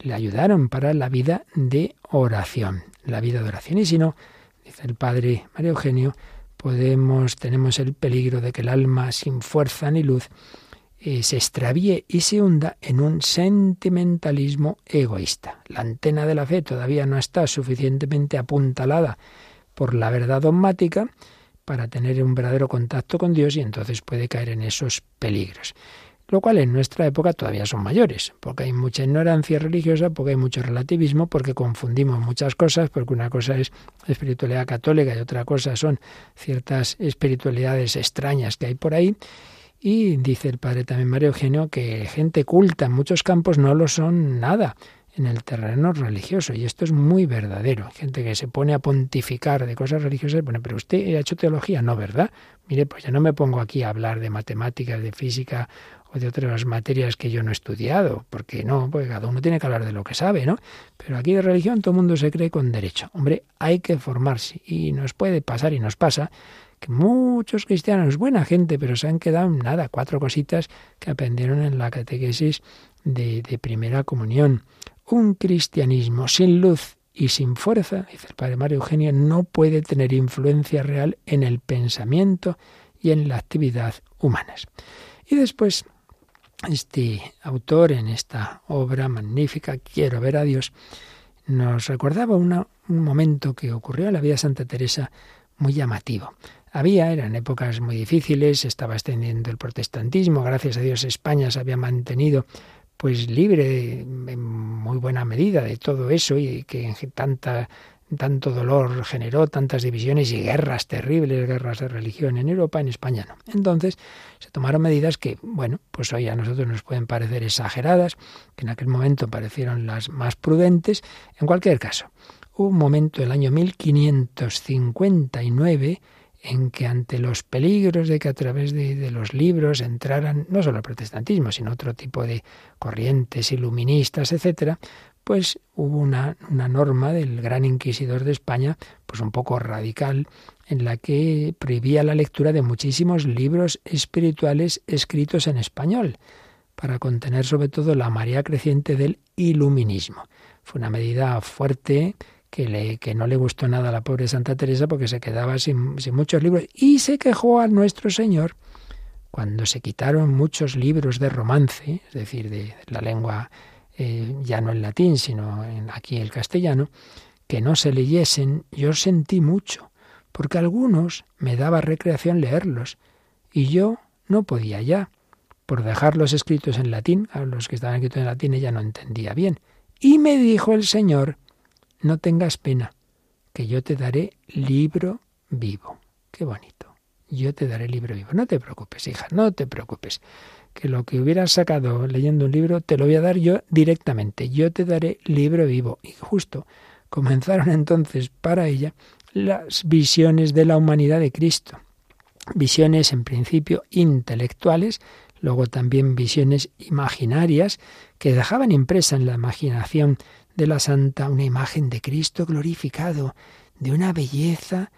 le ayudaron para la vida de oración, la vida de oración. Y si no, dice el padre Mario Eugenio, tenemos el peligro de que el alma sin fuerza ni luz eh, se extravíe y se hunda en un sentimentalismo egoísta. La antena de la fe todavía no está suficientemente apuntalada por la verdad dogmática para tener un verdadero contacto con Dios y entonces puede caer en esos peligros lo cual en nuestra época todavía son mayores, porque hay mucha ignorancia religiosa, porque hay mucho relativismo, porque confundimos muchas cosas, porque una cosa es espiritualidad católica y otra cosa son ciertas espiritualidades extrañas que hay por ahí. Y dice el padre también Mario Eugenio que gente culta en muchos campos no lo son nada en el terreno religioso. Y esto es muy verdadero. Gente que se pone a pontificar de cosas religiosas, bueno, pero usted ha hecho teología, no, ¿verdad? Mire, pues ya no me pongo aquí a hablar de matemáticas, de física o de otras materias que yo no he estudiado, porque no, porque cada uno tiene que hablar de lo que sabe, ¿no? Pero aquí de religión todo el mundo se cree con derecho. Hombre, hay que formarse y nos puede pasar y nos pasa que muchos cristianos, buena gente, pero se han quedado en nada, cuatro cositas que aprendieron en la catequesis de, de primera comunión. Un cristianismo sin luz y sin fuerza, dice el padre Mario Eugenio, no puede tener influencia real en el pensamiento y en la actividad humanas. Y después este autor en esta obra magnífica, Quiero ver a Dios, nos recordaba un momento que ocurrió en la vida de Santa Teresa muy llamativo. Había, eran épocas muy difíciles, estaba extendiendo el protestantismo, gracias a Dios España se había mantenido pues libre en muy buena medida de todo eso y que tanta tanto dolor generó, tantas divisiones y guerras terribles, guerras de religión en Europa, en España no. Entonces se tomaron medidas que, bueno, pues hoy a nosotros nos pueden parecer exageradas, que en aquel momento parecieron las más prudentes. En cualquier caso, hubo un momento, el año 1559, en que ante los peligros de que a través de, los libros entraran no solo el protestantismo, sino otro tipo de corrientes iluministas, etcétera, pues hubo una, una, norma del gran inquisidor de España, pues un poco radical, en la que prohibía la lectura de muchísimos libros espirituales escritos en español, para contener sobre todo la marea creciente del iluminismo. Fue una medida fuerte que, le, que no le gustó nada a la pobre Santa Teresa porque se quedaba sin, sin muchos libros. Y se quejó a nuestro Señor cuando se quitaron muchos libros de romance, es decir, de la lengua eh, ya no en latín, sino en, aquí el castellano, que no se leyesen, yo sentí mucho, porque algunos me daba recreación leerlos, y yo no podía ya, por dejarlos escritos en latín, a los que estaban escritos en latín ella no entendía bien. Y me dijo el Señor, no tengas pena, que yo te daré libro vivo. Qué bonito yo te daré libro vivo. No te preocupes, hija, no te preocupes. Que lo que hubieras sacado leyendo un libro te lo voy a dar yo directamente. Yo te daré libro vivo. Y justo comenzaron entonces para ella las visiones de la humanidad de Cristo. Visiones en principio intelectuales, luego también visiones imaginarias que dejaban impresa en la imaginación de la santa una imagen de Cristo glorificado, de una belleza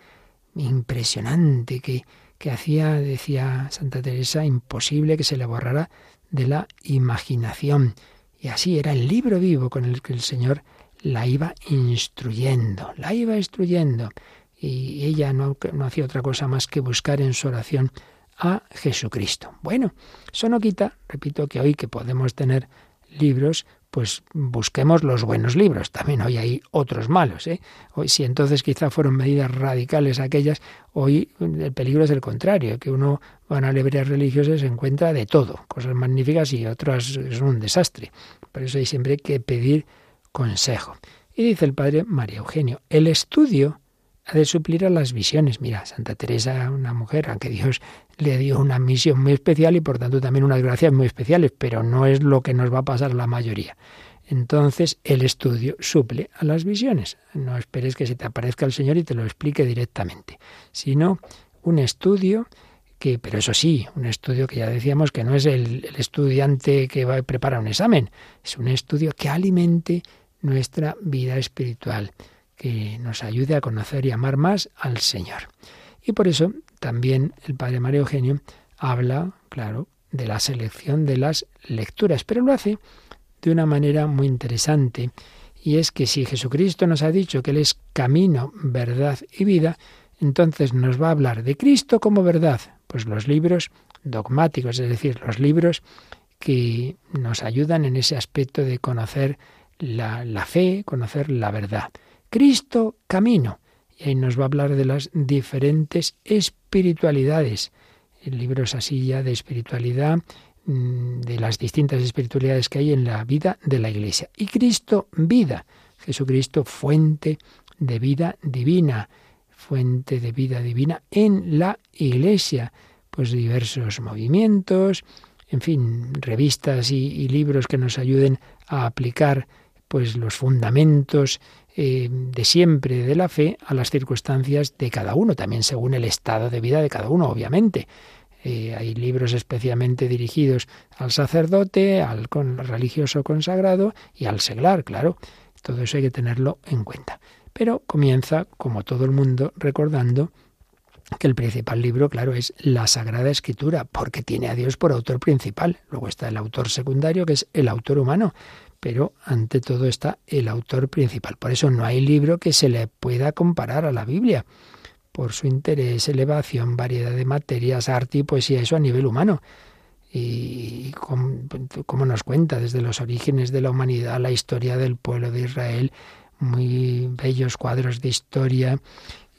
impresionante que, que hacía, decía Santa Teresa, imposible que se le borrara de la imaginación. Y así era el libro vivo con el que el Señor la iba instruyendo, la iba instruyendo. Y ella no, no hacía otra cosa más que buscar en su oración a Jesucristo. Bueno, eso no quita, repito, que hoy que podemos tener libros, pues busquemos los buenos libros. También hoy hay otros malos. ¿eh? Hoy, si entonces quizá fueron medidas radicales aquellas, hoy el peligro es el contrario, que uno va a una librería religiosa y se encuentra de todo, cosas magníficas y otras son un desastre. Por eso hay siempre que pedir consejo. Y dice el padre María Eugenio, el estudio ha de suplir a las visiones. Mira, Santa Teresa, una mujer a que Dios le dio una misión muy especial y por tanto también unas gracias muy especiales, pero no es lo que nos va a pasar a la mayoría. Entonces el estudio suple a las visiones. No esperes que se te aparezca el Señor y te lo explique directamente, sino un estudio que, pero eso sí, un estudio que ya decíamos que no es el, el estudiante que va a preparar un examen, es un estudio que alimente nuestra vida espiritual que nos ayude a conocer y amar más al Señor. Y por eso también el Padre Mario Eugenio habla, claro, de la selección de las lecturas, pero lo hace de una manera muy interesante. Y es que si Jesucristo nos ha dicho que Él es camino, verdad y vida, entonces nos va a hablar de Cristo como verdad, pues los libros dogmáticos, es decir, los libros que nos ayudan en ese aspecto de conocer la, la fe, conocer la verdad. Cristo camino. Y ahí nos va a hablar de las diferentes espiritualidades. El libro es así ya de espiritualidad, mm, de las distintas espiritualidades que hay en la vida de la Iglesia. Y Cristo vida. Jesucristo fuente de vida divina, fuente de vida divina en la Iglesia. Pues diversos movimientos, en fin, revistas y, y libros que nos ayuden a aplicar pues los fundamentos eh, de siempre de la fe a las circunstancias de cada uno, también según el estado de vida de cada uno, obviamente. Eh, hay libros especialmente dirigidos al sacerdote, al religioso consagrado y al seglar, claro. Todo eso hay que tenerlo en cuenta. Pero comienza, como todo el mundo, recordando que el principal libro, claro, es la Sagrada Escritura, porque tiene a Dios por autor principal. Luego está el autor secundario, que es el autor humano pero ante todo está el autor principal. Por eso no hay libro que se le pueda comparar a la Biblia, por su interés, elevación, variedad de materias, arte y poesía, eso a nivel humano. Y como nos cuenta desde los orígenes de la humanidad, la historia del pueblo de Israel, muy bellos cuadros de historia,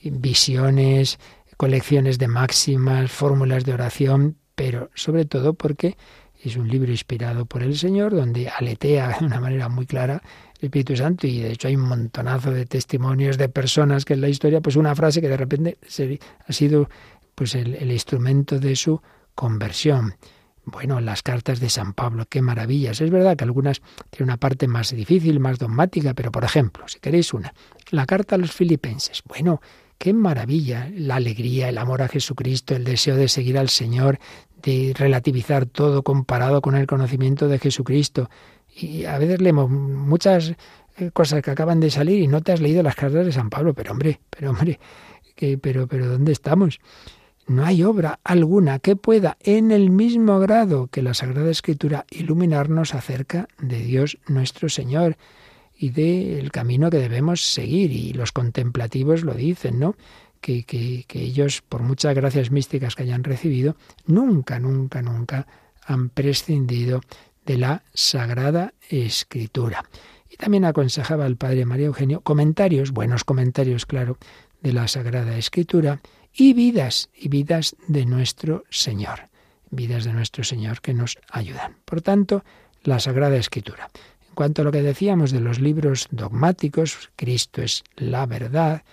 visiones, colecciones de máximas, fórmulas de oración, pero sobre todo porque es un libro inspirado por el Señor, donde aletea de una manera muy clara el Espíritu Santo y de hecho hay un montonazo de testimonios de personas que en la historia, pues una frase que de repente ha sido pues el, el instrumento de su conversión. Bueno, las cartas de San Pablo, qué maravillas. Es verdad que algunas tienen una parte más difícil, más dogmática, pero por ejemplo, si queréis una, la carta a los filipenses. Bueno, qué maravilla, la alegría, el amor a Jesucristo, el deseo de seguir al Señor, de relativizar todo comparado con el conocimiento de Jesucristo. Y a veces leemos muchas eh, cosas que acaban de salir y no te has leído las cartas de San Pablo, pero hombre, pero hombre, que, pero, pero ¿dónde estamos? No hay obra alguna que pueda, en el mismo grado que la Sagrada Escritura, iluminarnos acerca de Dios nuestro Señor y del camino que debemos seguir. Y los contemplativos lo dicen, ¿no? Que, ellos, por muchas gracias místicas que hayan recibido, nunca, nunca, nunca han prescindido de la Sagrada Escritura. Y también aconsejaba al Padre María Eugenio comentarios, buenos comentarios, claro, de la Sagrada Escritura y vidas, y vidas de nuestro Señor, vidas de nuestro Señor que nos ayudan. Por tanto, la Sagrada Escritura. En cuanto a lo que decíamos de los libros dogmáticos, Cristo es la verdad,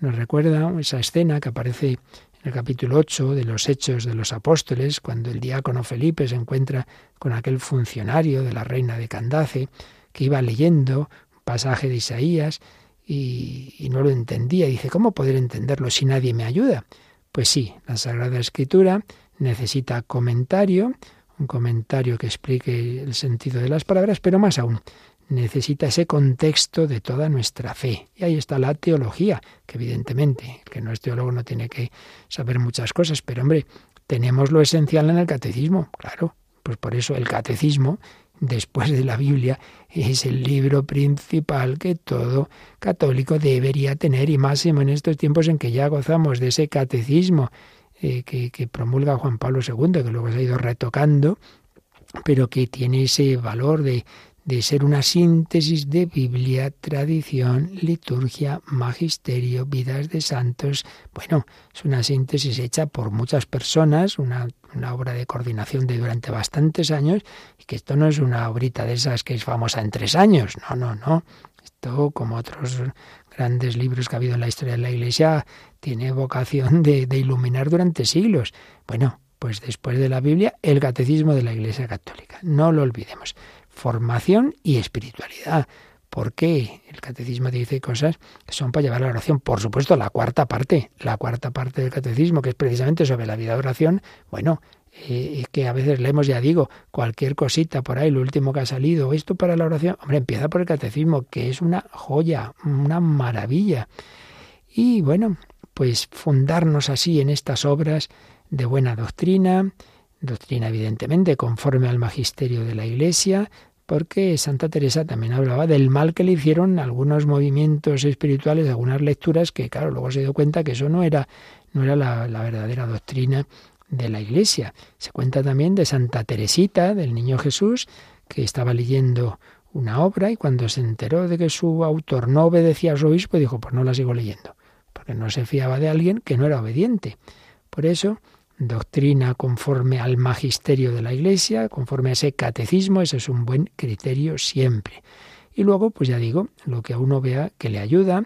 nos recuerda esa escena que aparece en el capítulo 8 de los Hechos de los Apóstoles, cuando el diácono Felipe se encuentra con aquel funcionario de la reina de Candace, que iba leyendo un pasaje de Isaías y, no lo entendía. Dice, ¿cómo poder entenderlo si nadie me ayuda? Pues sí, la Sagrada Escritura necesita comentario, un comentario que explique el sentido de las palabras, pero más aún, necesita ese contexto de toda nuestra fe. Y ahí está la teología, que evidentemente, el que no es teólogo no tiene que saber muchas cosas, pero hombre, tenemos lo esencial en el catecismo, claro. Pues por eso el catecismo después de la Biblia, es el libro principal que todo católico debería tener, y máximo en estos tiempos en que ya gozamos de ese catecismo eh, que, que promulga Juan Pablo II, que luego se ha ido retocando, pero que tiene ese valor de, de ser una síntesis de Biblia, tradición, liturgia, magisterio, vidas de santos. Bueno, es una síntesis hecha por muchas personas, una, obra de coordinación de durante bastantes años, y que esto no es una obrita de esas que es famosa en tres años, no, no, no. Esto, como otros grandes libros que ha habido en la historia de la Iglesia, tiene vocación de, de iluminar durante siglos. Bueno, pues después de la Biblia, el catecismo de la Iglesia Católica. No lo olvidemos formación y espiritualidad. ¿Por qué? El catecismo dice cosas que son para llevar la oración. Por supuesto, la cuarta parte, la cuarta parte del catecismo, que es precisamente sobre la vida de oración, bueno, eh, que a veces leemos, ya digo, cualquier cosita por ahí, lo último que ha salido, esto para la oración, hombre, empieza por el catecismo, que es una joya, una maravilla. Y bueno, pues fundarnos así en estas obras de buena doctrina, doctrina evidentemente conforme al magisterio de la Iglesia, porque Santa Teresa también hablaba del mal que le hicieron algunos movimientos espirituales, algunas lecturas, que claro, luego se dio cuenta que eso no era, no era la, la verdadera doctrina de la Iglesia. Se cuenta también de Santa Teresita, del Niño Jesús, que estaba leyendo una obra y cuando se enteró de que su autor no obedecía a su obispo, dijo, pues no la sigo leyendo, porque no se fiaba de alguien que no era obediente. Por eso, doctrina conforme al magisterio de la Iglesia, conforme a ese catecismo, ese es un buen criterio siempre. Y luego, pues ya digo, lo que a uno vea que le ayuda,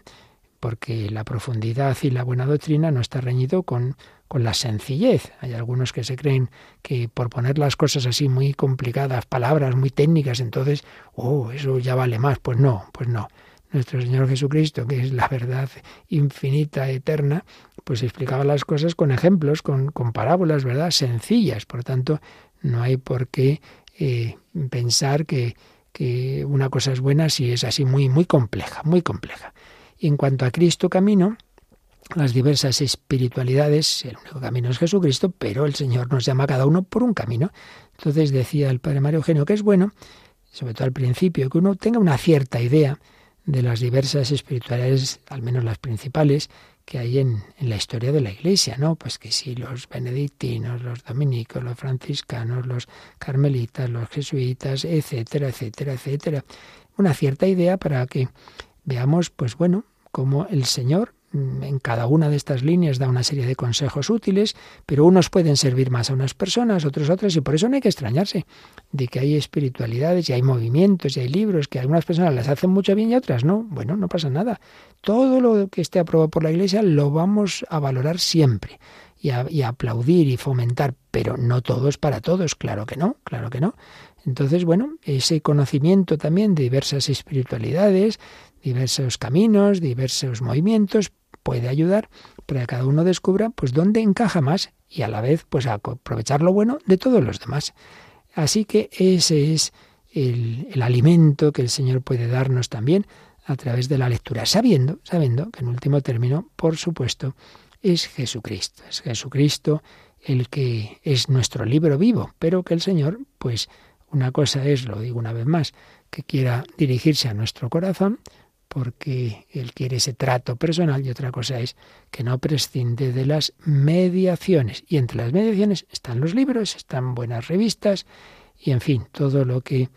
porque la profundidad y la buena doctrina no está reñido con, con la sencillez. Hay algunos que se creen que por poner las cosas así muy complicadas, palabras muy técnicas, entonces, oh, eso ya vale más. Pues no, pues no nuestro Señor Jesucristo, que es la verdad infinita, eterna, pues explicaba las cosas con ejemplos, con, con parábolas, ¿verdad? Sencillas. Por tanto, no hay por qué eh, pensar que, que una cosa es buena si es así muy, muy compleja, muy compleja. Y en cuanto a Cristo camino, las diversas espiritualidades, el único camino es Jesucristo, pero el Señor nos llama a cada uno por un camino. Entonces decía el Padre Mario Eugenio que es bueno, sobre todo al principio, que uno tenga una cierta idea de las diversas espiritualidades, al menos las principales, que hay en, en, la historia de la Iglesia, ¿no? Pues que sí, los benedictinos, los dominicos, los franciscanos, los carmelitas, los jesuitas, etcétera, etcétera, etcétera. Una cierta idea para que veamos, pues bueno, cómo el Señor en cada una de estas líneas da una serie de consejos útiles, pero unos pueden servir más a unas personas, otros a otras, y por eso no hay que extrañarse de que hay espiritualidades y hay movimientos y hay libros que a algunas personas les hacen mucho bien y a otras no. Bueno, no pasa nada. Todo lo que esté aprobado por la Iglesia lo vamos a valorar siempre y a, y a aplaudir y fomentar, pero no todo es para todos, claro que no, claro que no. Entonces, bueno, ese conocimiento también de diversas espiritualidades, diversos caminos, diversos movimientos, puede ayudar para que cada uno descubra pues dónde encaja más y a la vez pues aprovechar lo bueno de todos los demás. Así que ese es el, el alimento que el Señor puede darnos también a través de la lectura, sabiendo, sabiendo que en último término, por supuesto, es Jesucristo. Es Jesucristo el que es nuestro libro vivo, pero que el Señor, pues una cosa es, lo digo una vez más, que quiera dirigirse a nuestro corazón, porque Él quiere ese trato personal y otra cosa es que no prescinde de las mediaciones. Y entre las mediaciones están los libros, están buenas revistas y en fin, todo lo que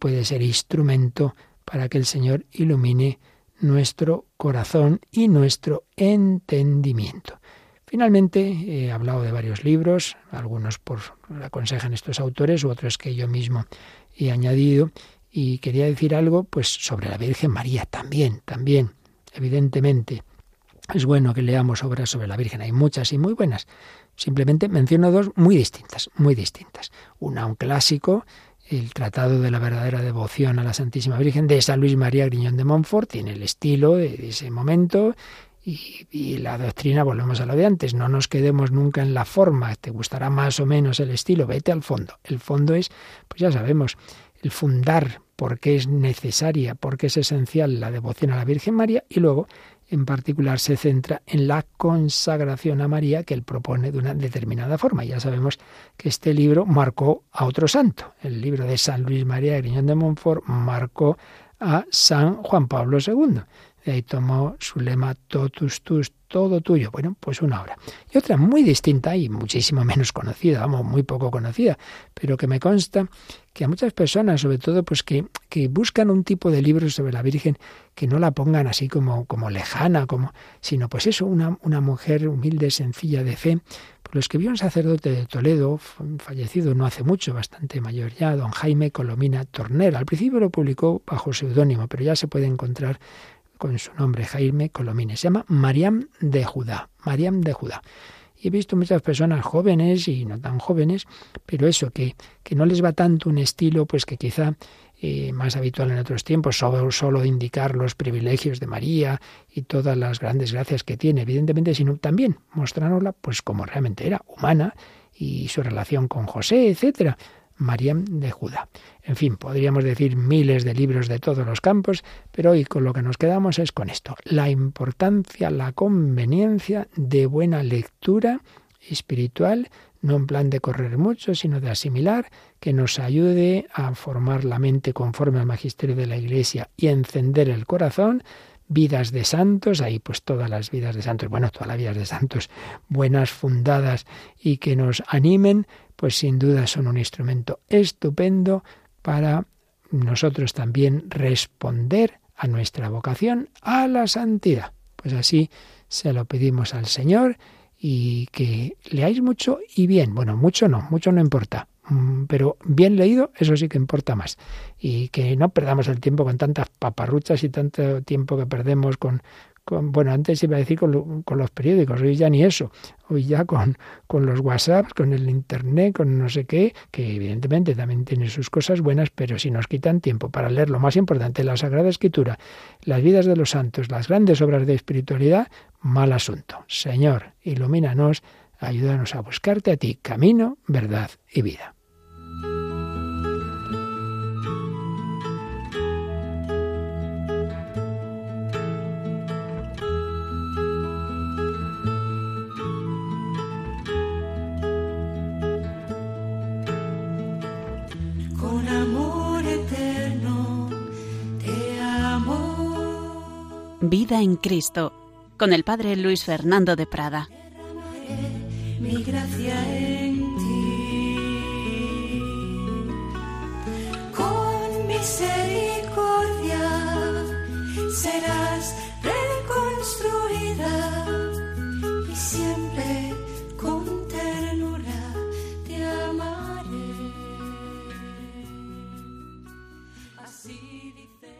puede ser instrumento para que el Señor ilumine nuestro corazón y nuestro entendimiento. Finalmente, he hablado de varios libros, algunos por aconsejan estos autores u otros que yo mismo he añadido, y quería decir algo pues sobre la Virgen María también, también, evidentemente. Es bueno que leamos obras sobre la Virgen, hay muchas y muy buenas. Simplemente menciono dos muy distintas, muy distintas. Una, un clásico, el Tratado de la verdadera devoción a la Santísima Virgen de San Luis María Griñón de Montfort, tiene el estilo de ese momento y, y, la doctrina, volvemos a lo de antes, no nos quedemos nunca en la forma, te gustará más o menos el estilo, vete al fondo. El fondo es, pues ya sabemos, el fundar porque es necesaria, porque es esencial la devoción a la Virgen María y luego en particular se centra en la consagración a María que él propone de una determinada forma. Ya sabemos que este libro marcó a otro santo. El libro de San Luis María Griñón de Montfort marcó a San Juan Pablo II. De ahí tomó su lema totus tus, todo tuyo. Bueno, pues una obra. Y otra muy distinta y muchísimo menos conocida, vamos, muy poco conocida, pero que me consta que a muchas personas, sobre todo, pues que, que buscan un tipo de libros sobre la Virgen que no la pongan así como, como lejana, como, sino pues eso, una, una mujer humilde, sencilla, de fe. Pues lo escribió un sacerdote de Toledo, fallecido no hace mucho, bastante mayor ya, don Jaime Colomina Torner. Al principio lo publicó bajo seudónimo, pero ya se puede encontrar con su nombre, Jaime Colomines. Se llama Mariam de Judá. Mariam de Judá. Y he visto muchas personas jóvenes y no tan jóvenes, pero eso, que, que no les va tanto un estilo, pues que quizá eh, más habitual en otros tiempos, solo, solo indicar los privilegios de María y todas las grandes gracias que tiene, evidentemente, sino también mostrárnosla pues como realmente era, humana, y su relación con José, etcétera. Mariam de Judá. En fin, podríamos decir miles de libros de todos los campos, pero hoy con lo que nos quedamos es con esto, la importancia, la conveniencia de buena lectura espiritual, no en plan de correr mucho, sino de asimilar, que nos ayude a formar la mente conforme al magisterio de la Iglesia y encender el corazón, vidas de santos, ahí pues todas las vidas de santos, bueno, todas las vidas de santos buenas, fundadas y que nos animen pues sin duda son un instrumento estupendo para nosotros también responder a nuestra vocación a la santidad. Pues así se lo pedimos al Señor y que leáis mucho y bien. Bueno, mucho no, mucho no importa, pero bien leído, eso sí que importa más. Y que no perdamos el tiempo con tantas paparruchas y tanto tiempo que perdemos con, bueno, antes iba a decir con, los periódicos, hoy ya ni eso, hoy ya con, con los WhatsApp, con el Internet, con no sé qué, que evidentemente también tiene sus cosas buenas, pero si nos quitan tiempo para leer lo más importante, la Sagrada Escritura, las vidas de los santos, las grandes obras de espiritualidad, mal asunto. Señor, ilumínanos, ayúdanos a buscarte a ti, camino, verdad y vida. Vida en Cristo, con el Padre Luis Fernando de Prada. Mi gracia en ti, con misericordia